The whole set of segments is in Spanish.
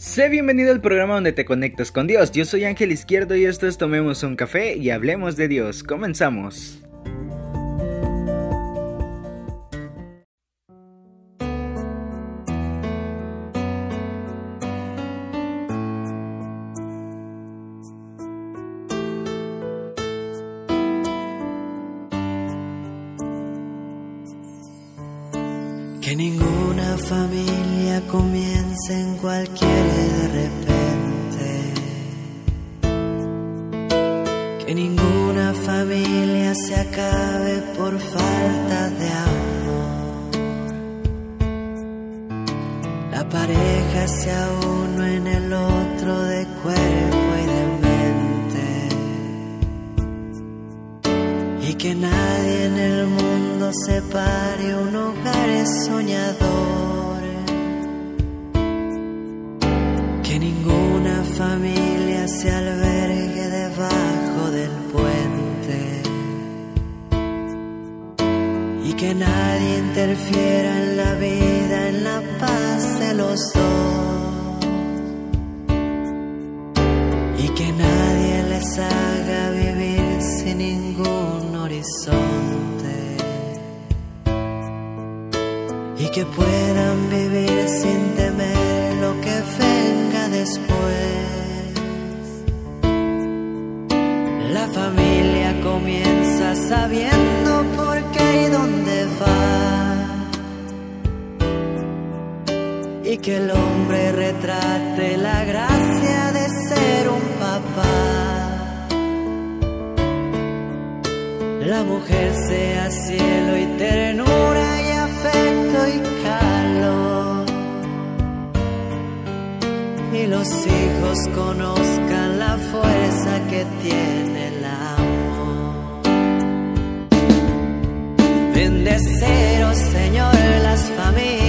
Sé bienvenido al programa donde te conectas con Dios. Yo soy Ángel Izquierdo y esto es Tomemos un café y hablemos de Dios. Comenzamos. los hijos conozcan la fuerza que tiene el amor. Bendeceros, Señor, las familias.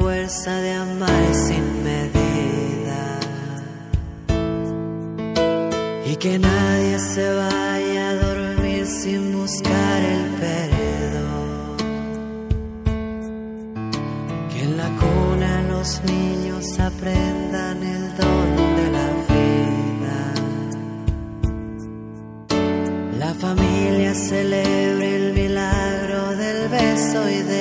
fuerza de amar sin medida. Y que nadie se vaya a dormir sin buscar el perdón. Que en la cuna los niños aprendan el don de la vida. La familia celebre el milagro del beso y de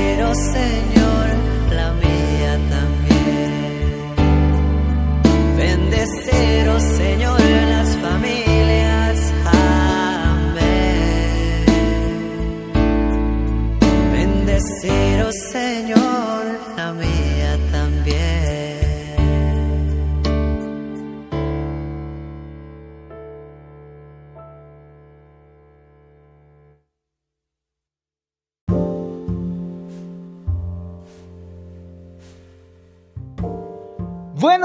pero Señor, la mía también. Bendecero, Señor.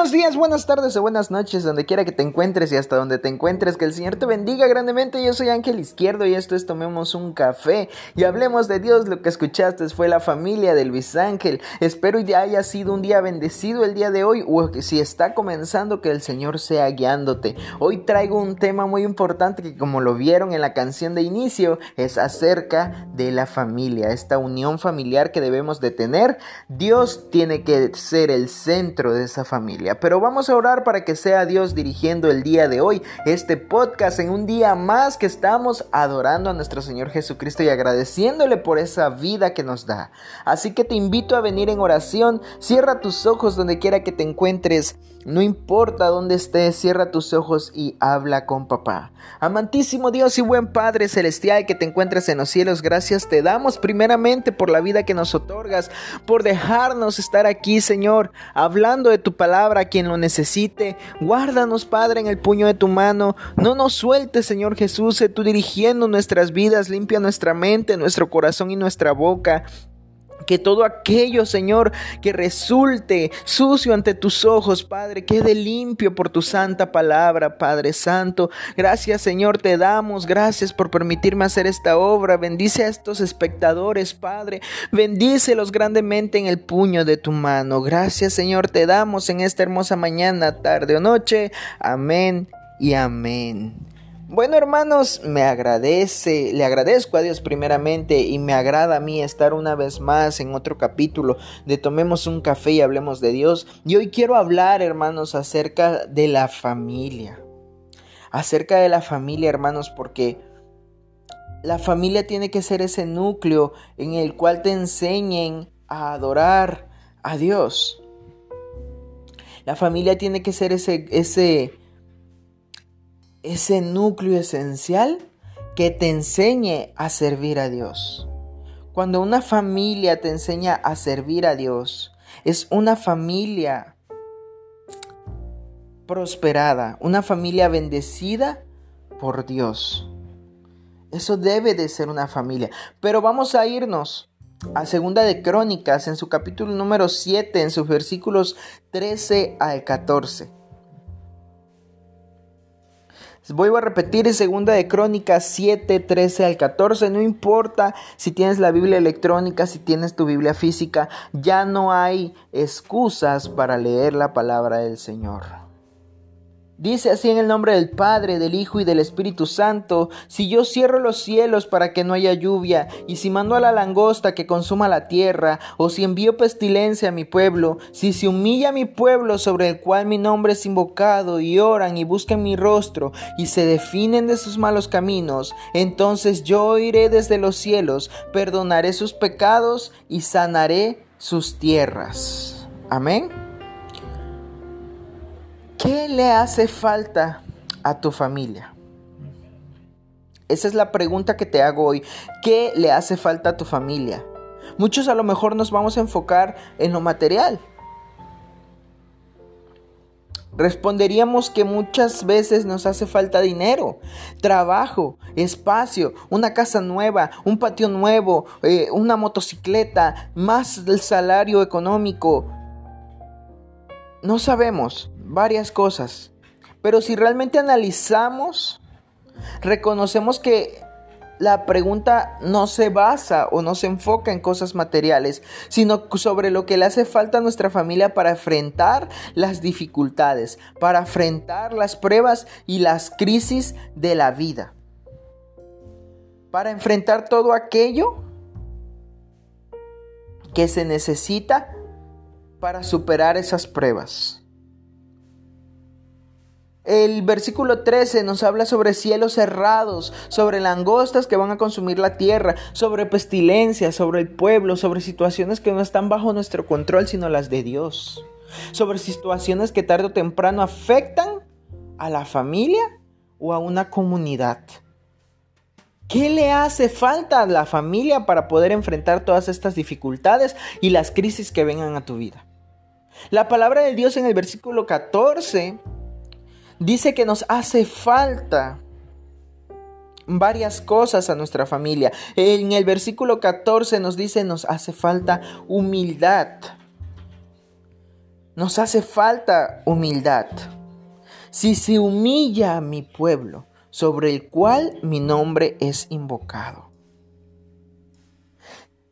Buenos días, buenas tardes o buenas noches, donde quiera que te encuentres y hasta donde te encuentres, que el Señor te bendiga grandemente. Yo soy Ángel Izquierdo y esto es Tomemos un café y hablemos de Dios. Lo que escuchaste fue la familia de Luis Ángel. Espero ya haya sido un día bendecido el día de hoy o que si está comenzando que el Señor sea guiándote. Hoy traigo un tema muy importante que como lo vieron en la canción de inicio es acerca de la familia, esta unión familiar que debemos de tener. Dios tiene que ser el centro de esa familia Pero vamos a orar para que sea Dios dirigiendo el día de hoy este podcast en un día más que estamos adorando a nuestro Señor Jesucristo y agradeciéndole por esa vida que nos da. Así que te invito a venir en oración. Cierra tus ojos donde quiera que te encuentres. No importa dónde estés, cierra tus ojos y habla con papá. Amantísimo Dios y buen Padre celestial que te encuentres en los cielos, gracias te damos primeramente por la vida que nos otorgas, por dejarnos estar aquí, Señor, hablando de tu palabra a quien lo necesite. Guárdanos, Padre, en el puño de tu mano. No nos sueltes, Señor Jesús, sé tú dirigiendo nuestras vidas, limpia nuestra mente, nuestro corazón y nuestra boca. Que todo aquello, Señor, que resulte sucio ante tus ojos, Padre, quede limpio por tu santa palabra, Padre Santo. Gracias, Señor, te damos. Gracias por permitirme hacer esta obra. Bendice a estos espectadores, Padre. Bendícelos grandemente en el puño de tu mano. Gracias, Señor, te damos en esta hermosa mañana, tarde o noche. Amén y amén. Bueno hermanos, me agradece, le agradezco a Dios primeramente y me agrada a mí estar una vez más en otro capítulo de Tomemos un café y hablemos de Dios. Y hoy quiero hablar hermanos acerca de la familia. Acerca de la familia hermanos porque la familia tiene que ser ese núcleo en el cual te enseñen a adorar a Dios. La familia tiene que ser ese, ese, ese núcleo esencial que te enseñe a servir a Dios. Cuando una familia te enseña a servir a Dios, es una familia prosperada, una familia bendecida por Dios. Eso debe de ser una familia. Pero vamos a irnos a Segunda de Crónicas en su capítulo número 7, en sus versículos 13 al 14. Vuelvo a repetir, segunda de Crónicas 7, 13 al 14. No importa si tienes la Biblia electrónica, si tienes tu Biblia física, ya no hay excusas para leer la palabra del Señor. Dice así en el nombre del Padre, del Hijo y del Espíritu Santo, si yo cierro los cielos para que no haya lluvia, y si mando a la langosta que consuma la tierra, o si envío pestilencia a mi pueblo, si se humilla mi pueblo sobre el cual mi nombre es invocado, y oran y buscan mi rostro, y se definen de sus malos caminos, entonces yo iré desde los cielos, perdonaré sus pecados y sanaré sus tierras. Amén. ¿Qué le hace falta a tu familia? Esa es la pregunta que te hago hoy. ¿Qué le hace falta a tu familia? Muchos a lo mejor nos vamos a enfocar en lo material. Responderíamos que muchas veces nos hace falta dinero, trabajo, espacio, una casa nueva, un patio nuevo, eh, una motocicleta, más del salario económico. No sabemos, varias cosas. Pero si realmente analizamos, reconocemos que la pregunta no se basa o no se enfoca en cosas materiales, sino sobre lo que le hace falta a nuestra familia para enfrentar las dificultades, para enfrentar las pruebas y las crisis de la vida. Para enfrentar todo aquello que se necesita para superar esas pruebas. El versículo 13 nos habla sobre cielos cerrados, sobre langostas que van a consumir la tierra, sobre pestilencias, sobre el pueblo, sobre situaciones que no están bajo nuestro control, sino las de Dios. Sobre situaciones que tarde o temprano afectan a la familia o a una comunidad. ¿Qué le hace falta a la familia para poder enfrentar todas estas dificultades y las crisis que vengan a tu vida? La palabra de Dios en el versículo 14 dice que nos hace falta varias cosas a nuestra familia. En el versículo 14 nos dice nos hace falta humildad. nos hace falta humildad. Si se humilla a mi pueblo, sobre el cual mi nombre es invocado.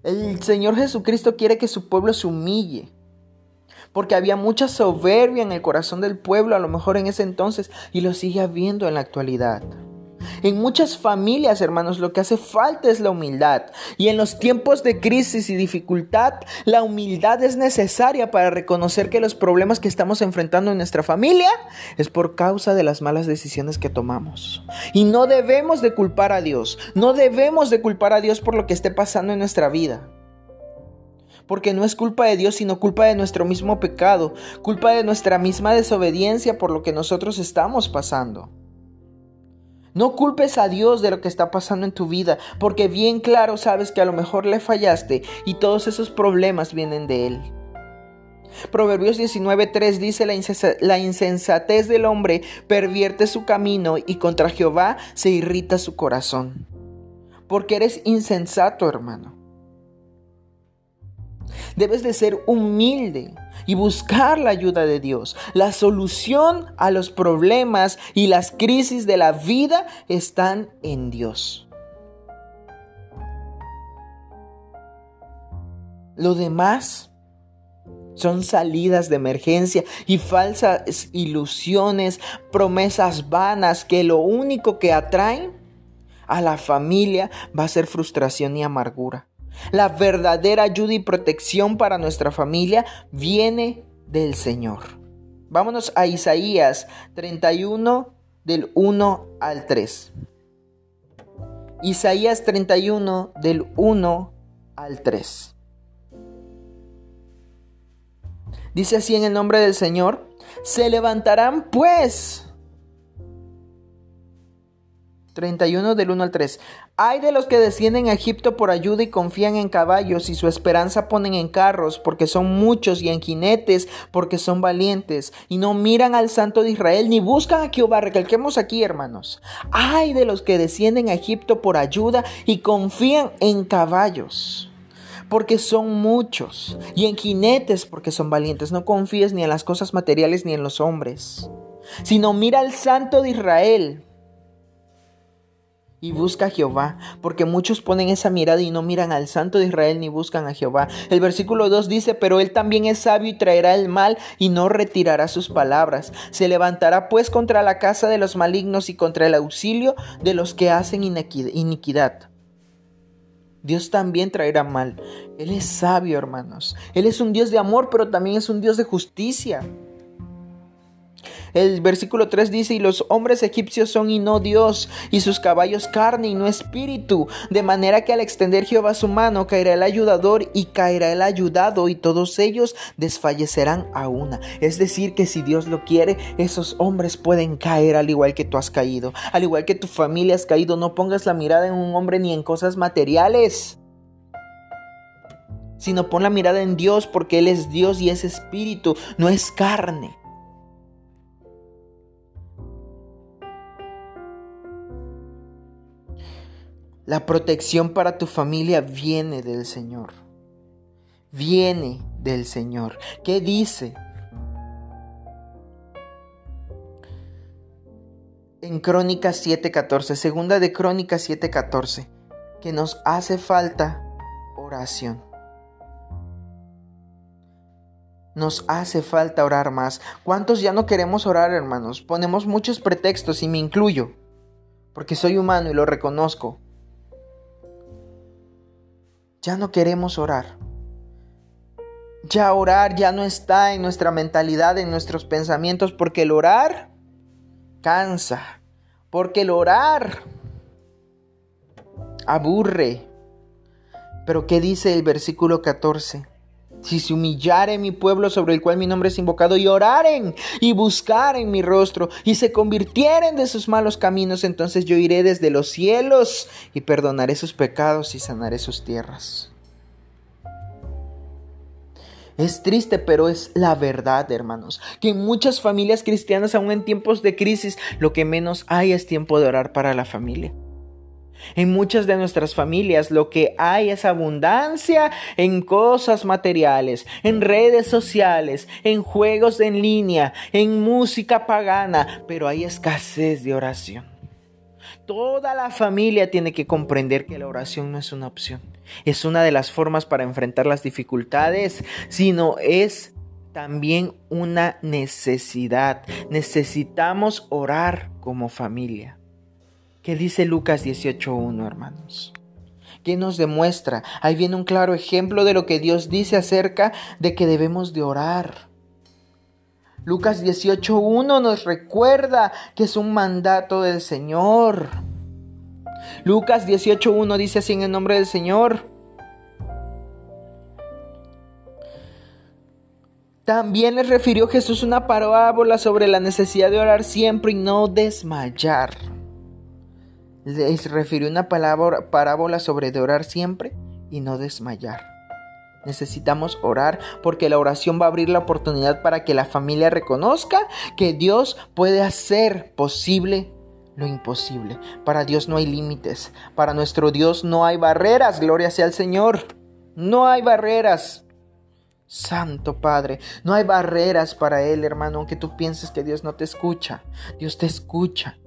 El Señor Jesucristo quiere que su pueblo se humille, porque había mucha soberbia en el corazón del pueblo, a lo mejor en ese entonces, y lo sigue habiendo en la actualidad. En muchas familias, hermanos, lo que hace falta es la humildad. Y en los tiempos de crisis y dificultad, la humildad es necesaria para reconocer que los problemas que estamos enfrentando en nuestra familia es por causa de las malas decisiones que tomamos. Y no debemos de culpar a Dios. No debemos de culpar a Dios por lo que esté pasando en nuestra vida porque no es culpa de Dios, sino culpa de nuestro mismo pecado, culpa de nuestra misma desobediencia por lo que nosotros estamos pasando. No culpes a Dios de lo que está pasando en tu vida, porque bien claro sabes que a lo mejor le fallaste y todos esos problemas vienen de Él. Proverbios 19:3 dice, la, insensatez del hombre pervierte su camino y contra Jehová se irrita su corazón. Porque eres insensato, hermano. Debes de ser humilde y buscar la ayuda de Dios. La solución a los problemas y las crisis de la vida están en Dios. Lo demás son salidas de emergencia y falsas ilusiones, promesas vanas que lo único que atraen a la familia va a ser frustración y amargura. La verdadera ayuda y protección para nuestra familia viene del Señor. Vámonos a Isaías 31 del 1 al 3. Isaías 31 del 1 al 3. Dice así en el nombre del Señor, se levantarán pues 31 del 1 al 3. Hay de los que descienden a Egipto por ayuda y confían en caballos y su esperanza ponen en carros porque son muchos y en jinetes porque son valientes y no miran al Santo de Israel ni buscan a Jehová. Recalquemos aquí, hermanos. Hay de los que descienden a Egipto por ayuda y confían en caballos porque son muchos y en jinetes porque son valientes. No confíes ni en las cosas materiales ni en los hombres, sino mira al Santo de Israel y busca a Jehová, porque muchos ponen esa mirada y no miran al Santo de Israel ni buscan a Jehová. El versículo 2 dice, pero él también es sabio y traerá el mal y no retirará sus palabras. Se levantará pues contra la casa de los malignos y contra el auxilio de los que hacen iniquidad. Dios también traerá mal. Él es sabio, hermanos. Él es un Dios de amor, pero también es un Dios de justicia. El versículo 3 dice, y los hombres egipcios son y no Dios, y sus caballos carne y no espíritu, de manera que al extender Jehová su mano caerá el ayudador y caerá el ayudado, y todos ellos desfallecerán a una. Es decir, que si Dios lo quiere, esos hombres pueden caer al igual que tú has caído, al igual que tu familia has caído. No pongas la mirada en un hombre ni en cosas materiales sino pon la mirada en Dios porque Él es Dios y es espíritu, no es carne. La protección para tu familia viene del Señor. Viene del Señor. ¿Qué dice? En Crónicas 7:14, segunda de Crónicas 7:14, que nos hace falta oración. Nos hace falta orar más. ¿Cuántos ya no queremos orar, hermanos? Ponemos muchos pretextos y me incluyo, porque soy humano y lo reconozco. Ya no queremos orar. Ya orar ya no está en nuestra mentalidad, en nuestros pensamientos, porque el orar cansa, porque el orar aburre. Pero ¿qué dice el versículo 14? Si se humillare mi pueblo sobre el cual mi nombre es invocado y oraren y buscaren mi rostro y se convirtieren de sus malos caminos, entonces yo iré desde los cielos y perdonaré sus pecados y sanaré sus tierras. Es triste, pero es la verdad, hermanos, que en muchas familias cristianas, aún en tiempos de crisis, lo que menos hay es tiempo de orar para la familia. En muchas de nuestras familias lo que hay es abundancia en cosas materiales, en redes sociales, en juegos en línea, en música pagana, pero hay escasez de oración. Toda la familia tiene que comprender que la oración no es una opción, es una de las formas para enfrentar las dificultades, sino es también una necesidad. Necesitamos orar como familia. ¿Qué dice Lucas 18.1, hermanos? ¿Qué nos demuestra? Ahí viene un claro ejemplo de lo que Dios dice acerca de que debemos de orar. Lucas 18.1 nos recuerda que es un mandato del Señor. Lucas 18.1 dice así en el nombre del Señor. También les refirió Jesús una parábola sobre la necesidad de orar siempre y no desmayar les refirió una palabra, parábola sobre orar siempre y no desmayar. Necesitamos orar porque la oración va a abrir la oportunidad para que la familia reconozca que Dios puede hacer posible lo imposible. Para Dios no hay límites. Para nuestro Dios no hay barreras. Gloria sea al Señor. No hay barreras. Santo Padre, no hay barreras para Él, hermano, aunque tú pienses que Dios no te escucha. Dios te escucha.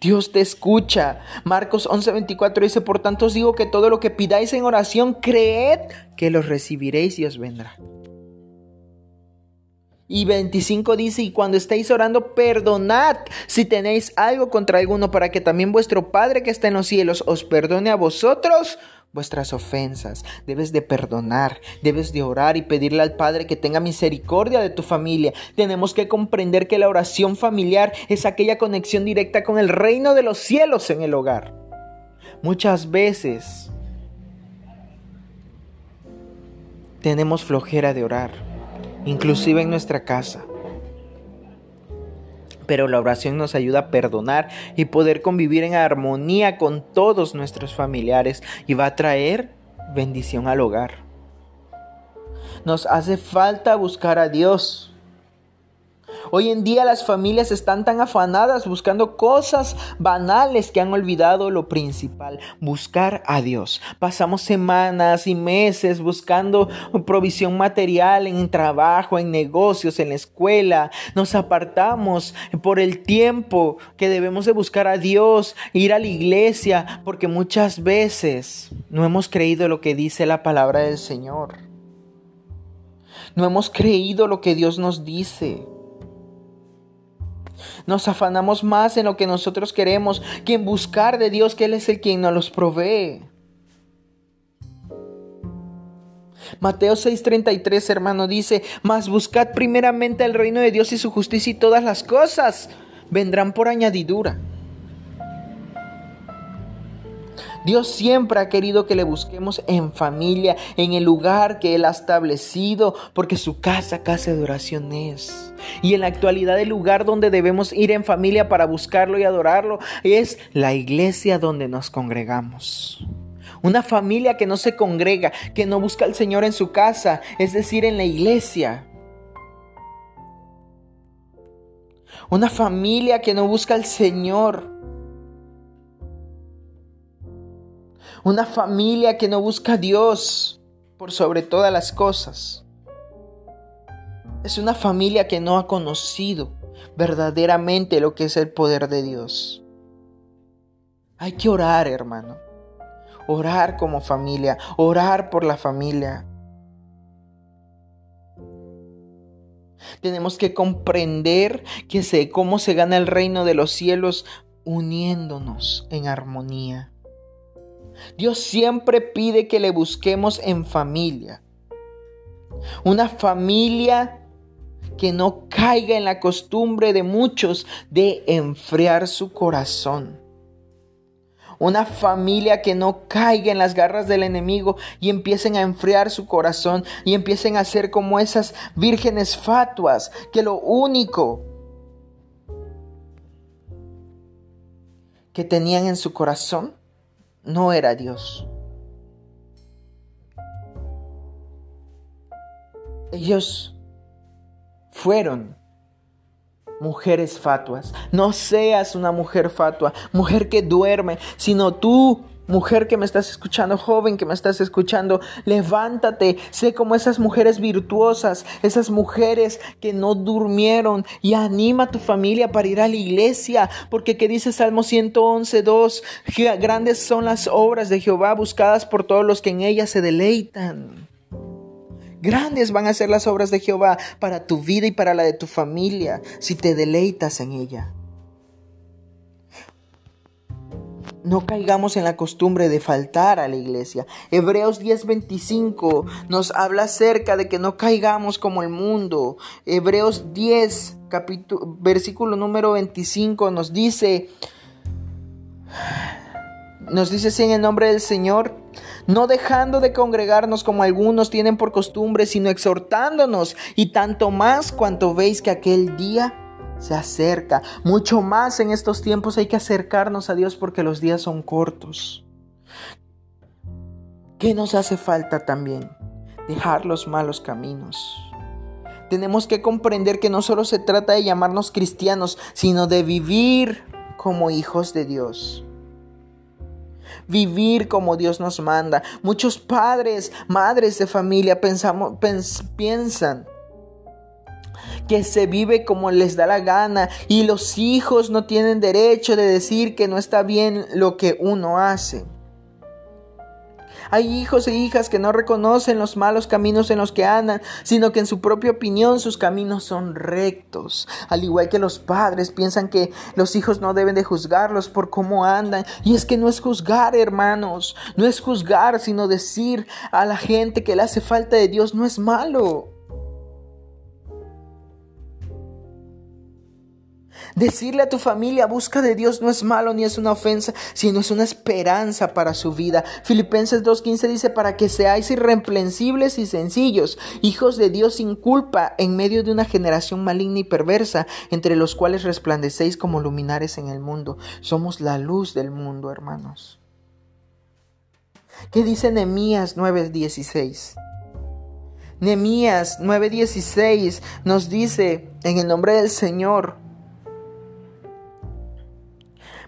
Dios te escucha. Marcos 11:24 dice, por tanto os digo que todo lo que pidáis en oración, creed que lo recibiréis y os vendrá. Y 25 dice, y cuando estéis orando, perdonad si tenéis algo contra alguno, para que también vuestro Padre que está en los cielos os perdone a vosotros vuestras ofensas, debes de perdonar, debes de orar y pedirle al Padre que tenga misericordia de tu familia. Tenemos que comprender que la oración familiar es aquella conexión directa con el reino de los cielos en el hogar. Muchas veces tenemos flojera de orar, inclusive en nuestra casa pero la oración nos ayuda a perdonar y poder convivir en armonía con todos nuestros familiares y va a traer bendición al hogar. Nos hace falta buscar a Dios. Hoy en día las familias están tan afanadas buscando cosas banales que han olvidado lo principal, buscar a Dios. Pasamos semanas y meses buscando provisión material en trabajo, en negocios, en la escuela. Nos apartamos por el tiempo que debemos de buscar a Dios, ir a la iglesia, porque muchas veces no hemos creído lo que dice la palabra del Señor. No hemos creído lo que Dios nos dice. Nos afanamos más en lo que nosotros queremos que en buscar de Dios que Él es el quien nos los provee. Mateo 6:33, hermano, dice, mas buscad primeramente el reino de Dios y su justicia y todas las cosas vendrán por añadidura. Dios siempre ha querido que le busquemos en familia, en el lugar que Él ha establecido, porque su casa, casa de oración es. Y en la actualidad el lugar donde debemos ir en familia para buscarlo y adorarlo es la iglesia donde nos congregamos. Una familia que no se congrega, que no busca al Señor en su casa, es decir, en la iglesia. Una familia que no busca al Señor Una familia que no busca a Dios por sobre todas las cosas. Es una familia que no ha conocido verdaderamente lo que es el poder de Dios. Hay que orar, hermano. Orar como familia, orar por la familia. Tenemos que comprender que sé cómo se gana el reino de los cielos uniéndonos en armonía. Dios siempre pide que le busquemos en familia. Una familia que no caiga en la costumbre de muchos de enfriar su corazón. Una familia que no caiga en las garras del enemigo y empiecen a enfriar su corazón y empiecen a ser como esas vírgenes fatuas que lo único que tenían en su corazón no era Dios. Ellos fueron mujeres fatuas. No seas una mujer fatua, mujer que duerme, sino tú Mujer que me estás escuchando, joven que me estás escuchando, levántate, sé como esas mujeres virtuosas, esas mujeres que no durmieron y anima a tu familia para ir a la iglesia, porque que dice Salmo 111, 2, grandes son las obras de Jehová buscadas por todos los que en ellas se deleitan. Grandes van a ser las obras de Jehová para tu vida y para la de tu familia si te deleitas en ella. No caigamos en la costumbre de faltar a la iglesia. Hebreos 10:25 nos habla acerca de que no caigamos como el mundo. Hebreos 10, capítulo, versículo número 25 nos dice, nos dice así en el nombre del Señor, no dejando de congregarnos como algunos tienen por costumbre, sino exhortándonos y tanto más cuanto veis que aquel día se acerca. Mucho más en estos tiempos hay que acercarnos a Dios porque los días son cortos. ¿Qué nos hace falta también? Dejar los malos caminos. Tenemos que comprender que no solo se trata de llamarnos cristianos, sino de vivir como hijos de Dios. Vivir como Dios nos manda. Muchos padres, madres de familia pensamos, piensan que se vive como les da la gana y los hijos no tienen derecho de decir que no está bien lo que uno hace. Hay hijos e hijas que no reconocen los malos caminos en los que andan, sino que en su propia opinión sus caminos son rectos. Al igual que los padres piensan que los hijos no deben de juzgarlos por cómo andan. Y es que no es juzgar, hermanos. No es juzgar, sino decir a la gente que le hace falta de Dios no es malo. Decirle a tu familia, busca de Dios no es malo ni es una ofensa, sino es una esperanza para su vida. Filipenses 2.15 dice, para que seáis irreprensibles y sencillos, hijos de Dios sin culpa, en medio de una generación maligna y perversa, entre los cuales resplandecéis como luminares en el mundo. Somos la luz del mundo, hermanos. ¿Qué dice Nehemías 9:16? Nehemías 9:16 nos dice, en el nombre del Señor,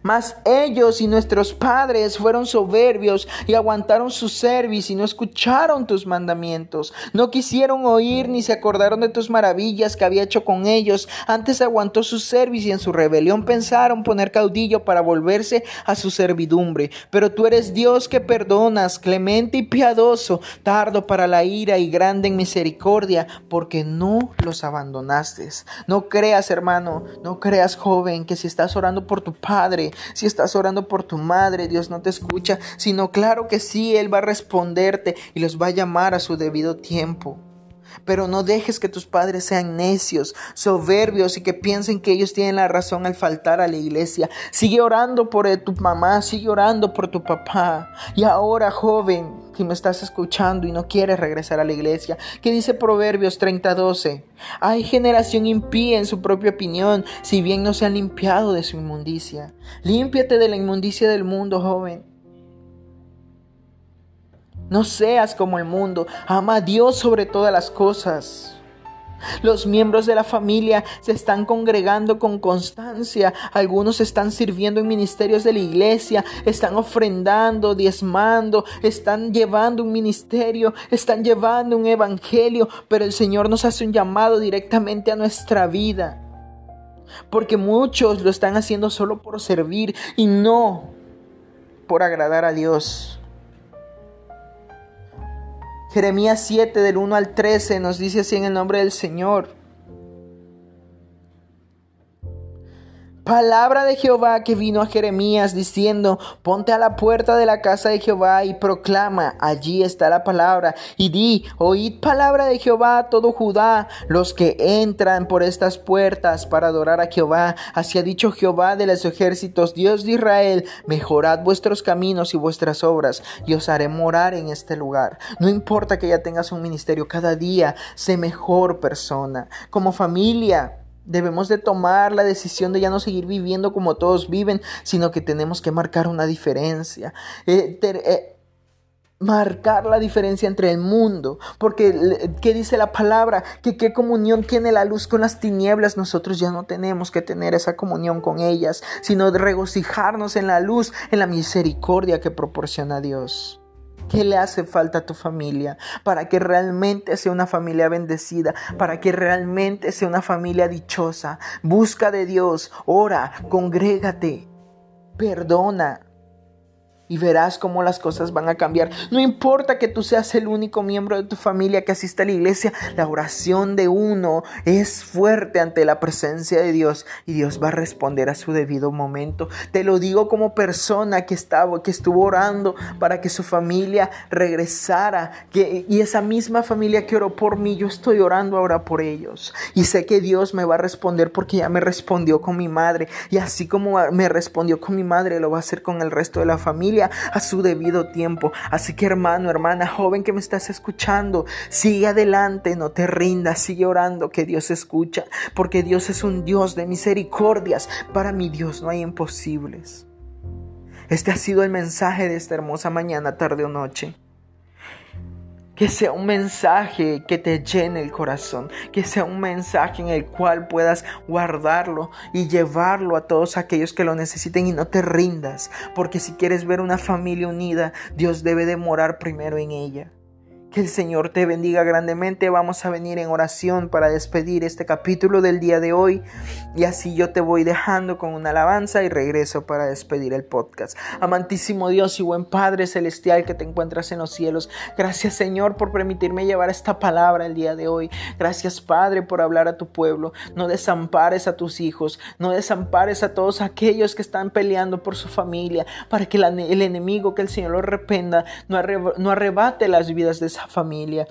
mas ellos y nuestros padres fueron soberbios y aguantaron su servicio y no escucharon tus mandamientos. No quisieron oír ni se acordaron de tus maravillas que había hecho con ellos. Antes aguantó su servicio y en su rebelión pensaron poner caudillo para volverse a su servidumbre. Pero tú eres Dios que perdonas, clemente y piadoso, tardo para la ira y grande en misericordia, porque no los abandonaste. No creas, hermano, no creas, joven, que si estás orando por tu padre, si estás orando por tu madre, Dios no te escucha, sino claro que sí, Él va a responderte y los va a llamar a su debido tiempo. Pero no dejes que tus padres sean necios, soberbios y que piensen que ellos tienen la razón al faltar a la iglesia. Sigue orando por tu mamá, sigue orando por tu papá. Y ahora, joven, que me estás escuchando y no quieres regresar a la iglesia, ¿qué dice Proverbios 30:12? Hay generación impía en su propia opinión, si bien no se han limpiado de su inmundicia. Límpiate de la inmundicia del mundo, joven. No seas como el mundo, ama a Dios sobre todas las cosas. Los miembros de la familia se están congregando con constancia. Algunos están sirviendo en ministerios de la iglesia, están ofrendando, diezmando, están llevando un ministerio, están llevando un evangelio, pero el Señor nos hace un llamado directamente a nuestra vida. Porque muchos lo están haciendo solo por servir y no por agradar a Dios. Jeremías 7 del 1 al 13 nos dice así en el nombre del Señor. Palabra de Jehová que vino a Jeremías diciendo, ponte a la puerta de la casa de Jehová y proclama, allí está la palabra, y di, oíd palabra de Jehová todo Judá, los que entran por estas puertas para adorar a Jehová. Así ha dicho Jehová de los ejércitos, Dios de Israel, mejorad vuestros caminos y vuestras obras, y os haré morar en este lugar. No importa que ya tengas un ministerio, cada día sé mejor persona. Como familia, Debemos de tomar la decisión de ya no seguir viviendo como todos viven, sino que tenemos que marcar una diferencia. Eh, eh, marcar la diferencia entre el mundo, porque ¿qué dice la palabra? Que qué comunión tiene la luz con las tinieblas, nosotros ya no tenemos que tener esa comunión con ellas, sino regocijarnos en la luz, en la misericordia que proporciona Dios. ¿Qué le hace falta a tu familia para que realmente sea una familia bendecida, para que realmente sea una familia dichosa? Busca de Dios, ora, congrégate, perdona, y verás cómo las cosas van a cambiar. No importa que tú seas el único miembro de tu familia que asista a la iglesia, la oración de uno es fuerte ante la presencia de Dios y Dios va a responder a su debido momento. Te lo digo como persona que estaba que estuvo orando para que su familia regresara, que y esa misma familia que oró por mí, yo estoy orando ahora por ellos y sé que Dios me va a responder porque ya me respondió con mi madre y así como me respondió con mi madre, lo va a hacer con el resto de la familia a su debido tiempo. Así que hermano, hermana, joven que me estás escuchando, sigue adelante, no te rindas, sigue orando que Dios escucha, porque Dios es un Dios de misericordias. Para mi Dios no hay imposibles. Este ha sido el mensaje de esta hermosa mañana, tarde o noche. Que sea un mensaje que te llene el corazón, que sea un mensaje en el cual puedas guardarlo y llevarlo a todos aquellos que lo necesiten y no te rindas, porque si quieres ver una familia unida, Dios debe demorar primero en ella. Que el Señor te bendiga grandemente. Vamos a venir en oración para despedir este capítulo del día de hoy. Y así yo te voy dejando con una alabanza y regreso para despedir el podcast. Amantísimo Dios y buen Padre Celestial que te encuentras en los cielos. Gracias Señor por permitirme llevar esta palabra el día de hoy. Gracias Padre por hablar a tu pueblo. No desampares a tus hijos. No desampares a todos aquellos que están peleando por su familia. Para que el enemigo, que el Señor lo rependa, no arrebate las vidas de esa familia.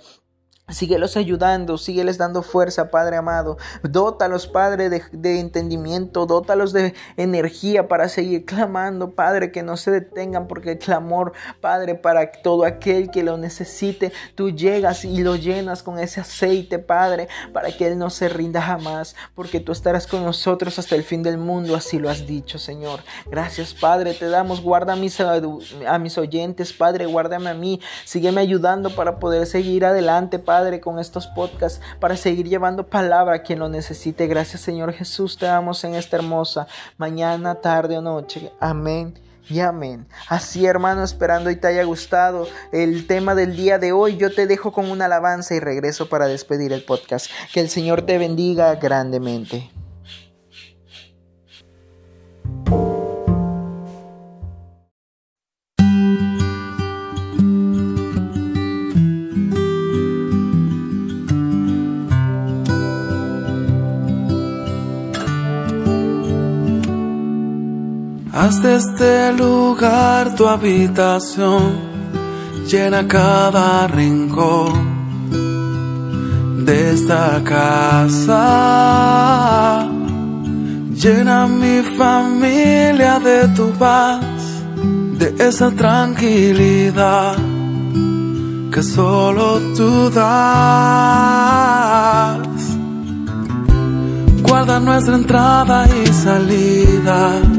Síguelos ayudando, sígueles dando fuerza, Padre amado. Dótalos, Padre, de, de, entendimiento, dótalos de energía para seguir clamando, Padre, que no se detengan, porque el clamor, Padre, para todo aquel que lo necesite, tú llegas y lo llenas con ese aceite, Padre, para que Él no se rinda jamás, porque tú estarás con nosotros hasta el fin del mundo, así lo has dicho, Señor. Gracias, Padre, te damos, guarda a mis, a mis oyentes, Padre, guárdame a mí, sígueme ayudando para poder seguir adelante, Padre Padre, con estos podcasts para seguir llevando palabra a quien lo necesite. Gracias, Señor Jesús, te damos en esta hermosa mañana, tarde o noche. Amén. Y amén. Así hermano, esperando y te haya gustado el tema del día de hoy, yo te dejo con una alabanza y regreso para despedir el podcast. Que el Señor te bendiga grandemente. Haz de este lugar tu habitación, llena cada rincón de esta casa. Llena mi familia de tu paz, de esa tranquilidad que solo tú das. Guarda nuestra entrada y salida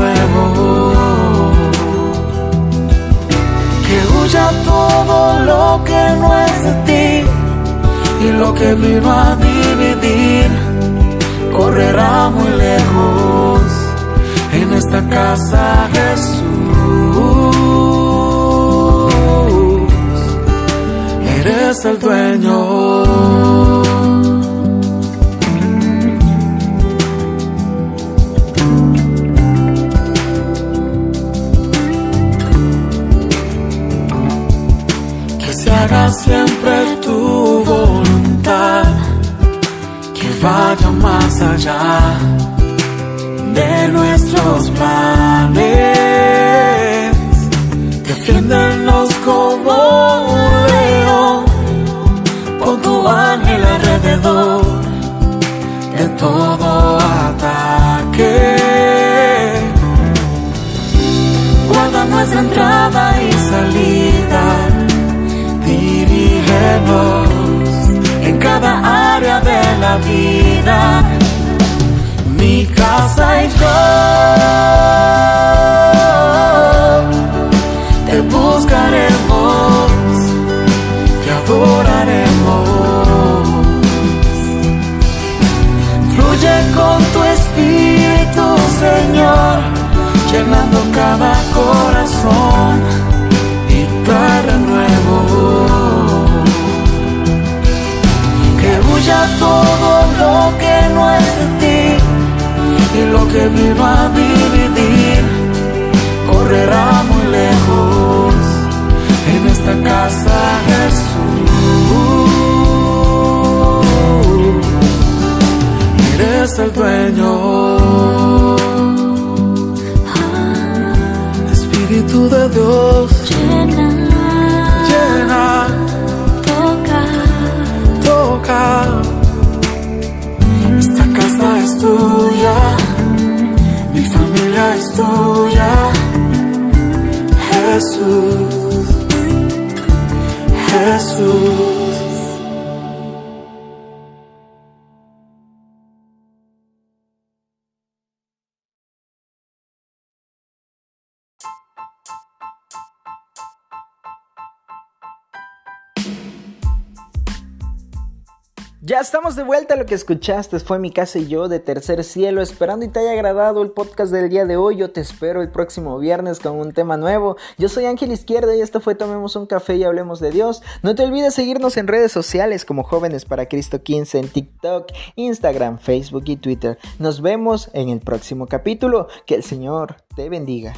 Huya todo lo que no es de ti y lo que vino a dividir correrá muy lejos en esta casa Jesús. Eres el dueño. haga siempre tu voluntad, que vaya más allá de nuestros planes. Defiéndanos como un león, con tu ángel alrededor de todo ataque. Guarda nuestra entrada vida. Mi casa y yo te buscaremos, te adoraremos. Fluye con tu espíritu, Señor, llenando cada corazón que vino a dividir correrá muy lejos en esta casa Jesús. Eres el dueño. Espíritu de Dios, Ya estamos de vuelta, lo que escuchaste fue mi casa y yo de Tercer Cielo, esperando y te haya agradado el podcast del día de hoy, yo te espero el próximo viernes con un tema nuevo, yo soy Ángel Izquierda y esto fue Tomemos un café y hablemos de Dios, no te olvides seguirnos en redes sociales como Jóvenes para Cristo 15 en TikTok, Instagram, Facebook y Twitter, nos vemos en el próximo capítulo, que el Señor te bendiga.